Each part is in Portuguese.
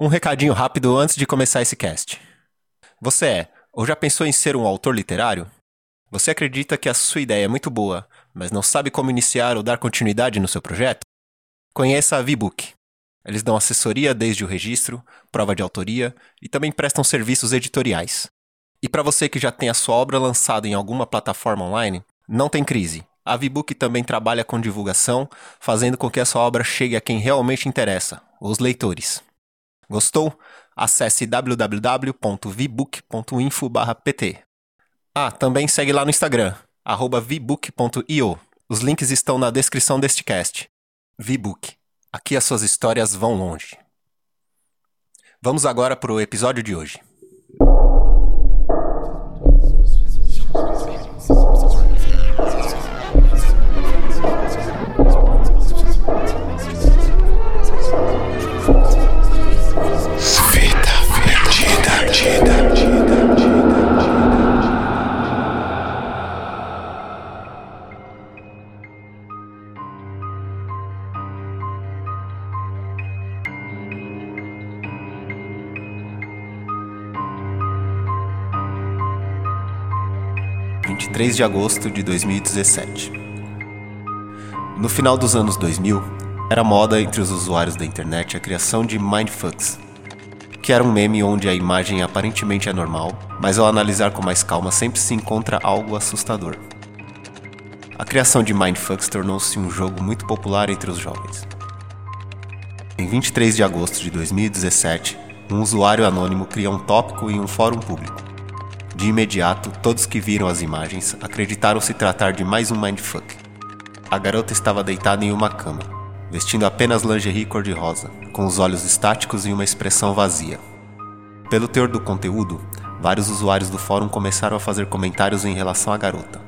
Um recadinho rápido antes de começar esse cast. Você é ou já pensou em ser um autor literário? Você acredita que a sua ideia é muito boa, mas não sabe como iniciar ou dar continuidade no seu projeto? Conheça a VBook. Eles dão assessoria desde o registro, prova de autoria e também prestam serviços editoriais. E para você que já tem a sua obra lançada em alguma plataforma online, não tem crise. A VBook também trabalha com divulgação, fazendo com que a sua obra chegue a quem realmente interessa, os leitores. Gostou? Acesse www.vbook.info/pt. Ah, também segue lá no Instagram, vbook.io. Os links estão na descrição deste cast. Vbook. Aqui as suas histórias vão longe. Vamos agora para o episódio de hoje. Vinte e três de agosto de 2017. No final dos anos 2000, era moda entre os usuários da internet a criação de mindfucks, que era um meme onde a imagem aparentemente é normal, mas ao analisar com mais calma sempre se encontra algo assustador. A criação de mindfucks tornou-se um jogo muito popular entre os jovens. Em 23 de agosto de 2017, um usuário anônimo cria um tópico em um fórum público. De imediato, todos que viram as imagens acreditaram se tratar de mais um mindfuck. A garota estava deitada em uma cama, vestindo apenas lingerie cor-de-rosa, com os olhos estáticos e uma expressão vazia. Pelo teor do conteúdo, vários usuários do fórum começaram a fazer comentários em relação à garota.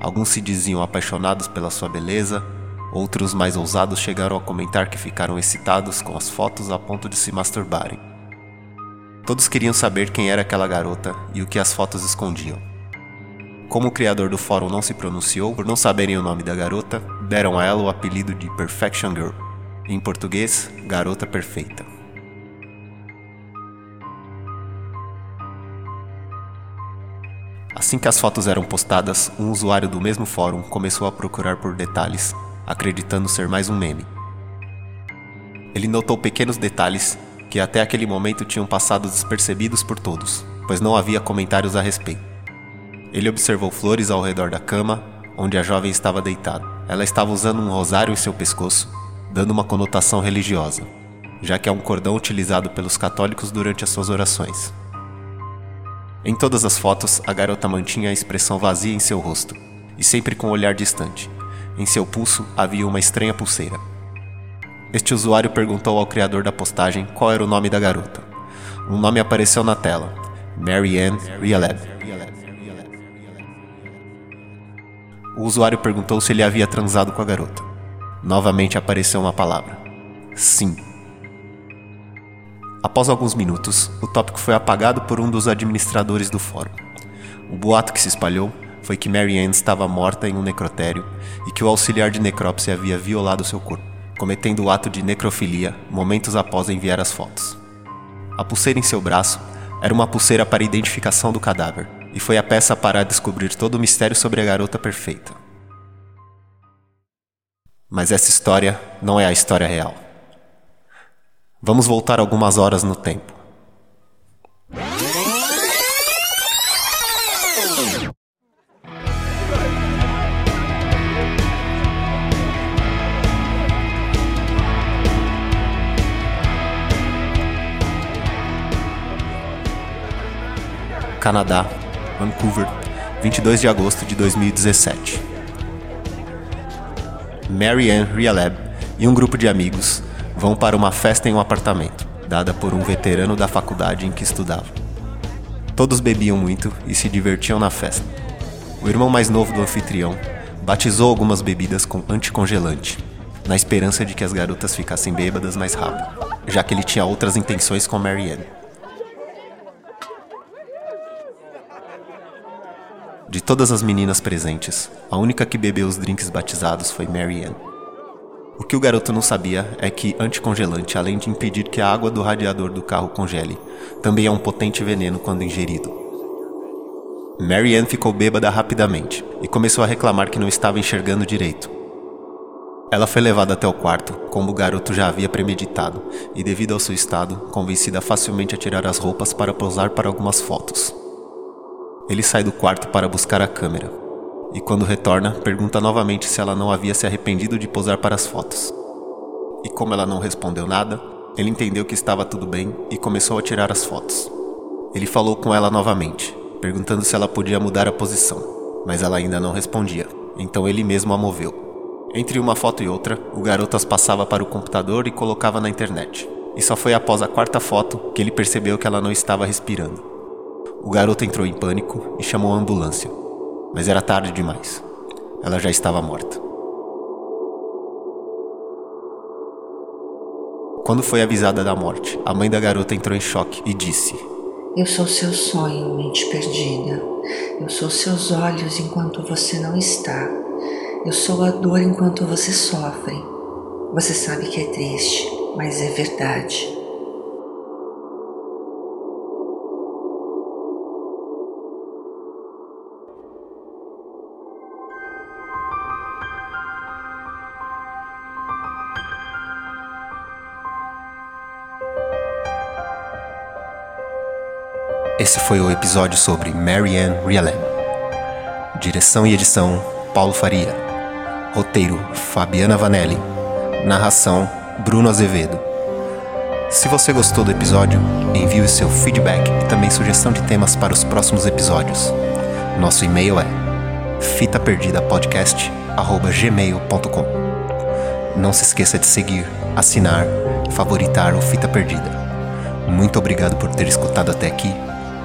Alguns se diziam apaixonados pela sua beleza, outros mais ousados chegaram a comentar que ficaram excitados com as fotos a ponto de se masturbarem. Todos queriam saber quem era aquela garota e o que as fotos escondiam. Como o criador do fórum não se pronunciou por não saberem o nome da garota, deram a ela o apelido de Perfection Girl, em português, Garota Perfeita. Assim que as fotos eram postadas, um usuário do mesmo fórum começou a procurar por detalhes, acreditando ser mais um meme. Ele notou pequenos detalhes que até aquele momento tinham passado despercebidos por todos, pois não havia comentários a respeito. Ele observou flores ao redor da cama, onde a jovem estava deitada. Ela estava usando um rosário em seu pescoço, dando uma conotação religiosa, já que é um cordão utilizado pelos católicos durante as suas orações. Em todas as fotos, a garota mantinha a expressão vazia em seu rosto, e sempre com um olhar distante. Em seu pulso havia uma estranha pulseira. Este usuário perguntou ao criador da postagem qual era o nome da garota. Um nome apareceu na tela: Mary Ann Rialeb. O usuário perguntou se ele havia transado com a garota. Novamente apareceu uma palavra: Sim. Após alguns minutos, o tópico foi apagado por um dos administradores do fórum. O boato que se espalhou foi que Mary Ann estava morta em um necrotério e que o auxiliar de necrópsia havia violado seu corpo, cometendo o ato de necrofilia momentos após enviar as fotos. A pulseira em seu braço era uma pulseira para identificação do cadáver e foi a peça para descobrir todo o mistério sobre a garota perfeita. Mas essa história não é a história real. Vamos voltar algumas horas no tempo. Canadá, Vancouver, 22 de agosto de 2017. Mary Ann Rialeb e um grupo de amigos vão para uma festa em um apartamento, dada por um veterano da faculdade em que estudava. Todos bebiam muito e se divertiam na festa. O irmão mais novo do anfitrião batizou algumas bebidas com anticongelante, na esperança de que as garotas ficassem bêbadas mais rápido, já que ele tinha outras intenções com Mary De todas as meninas presentes, a única que bebeu os drinks batizados foi Mary Ann. O que o garoto não sabia é que anticongelante, além de impedir que a água do radiador do carro congele, também é um potente veneno quando ingerido. Mary Ann ficou bêbada rapidamente e começou a reclamar que não estava enxergando direito. Ela foi levada até o quarto, como o garoto já havia premeditado, e devido ao seu estado, convencida facilmente a tirar as roupas para posar para algumas fotos. Ele sai do quarto para buscar a câmera, e quando retorna, pergunta novamente se ela não havia se arrependido de posar para as fotos. E como ela não respondeu nada, ele entendeu que estava tudo bem e começou a tirar as fotos. Ele falou com ela novamente, perguntando se ela podia mudar a posição, mas ela ainda não respondia, então ele mesmo a moveu. Entre uma foto e outra, o garoto as passava para o computador e colocava na internet. E só foi após a quarta foto que ele percebeu que ela não estava respirando. O garoto entrou em pânico e chamou a ambulância mas era tarde demais. Ela já estava morta. Quando foi avisada da morte, a mãe da garota entrou em choque e disse: Eu sou seu sonho, mente perdida. Eu sou seus olhos enquanto você não está. Eu sou a dor enquanto você sofre. Você sabe que é triste, mas é verdade. Esse foi o episódio sobre Marianne Rialem. Direção e edição: Paulo Faria. Roteiro: Fabiana Vanelli. Narração: Bruno Azevedo. Se você gostou do episódio, envie o seu feedback e também sugestão de temas para os próximos episódios. Nosso e-mail é fitaperdidapodcast@gmail.com. Não se esqueça de seguir, assinar, favoritar o Fita Perdida. Muito obrigado por ter escutado até aqui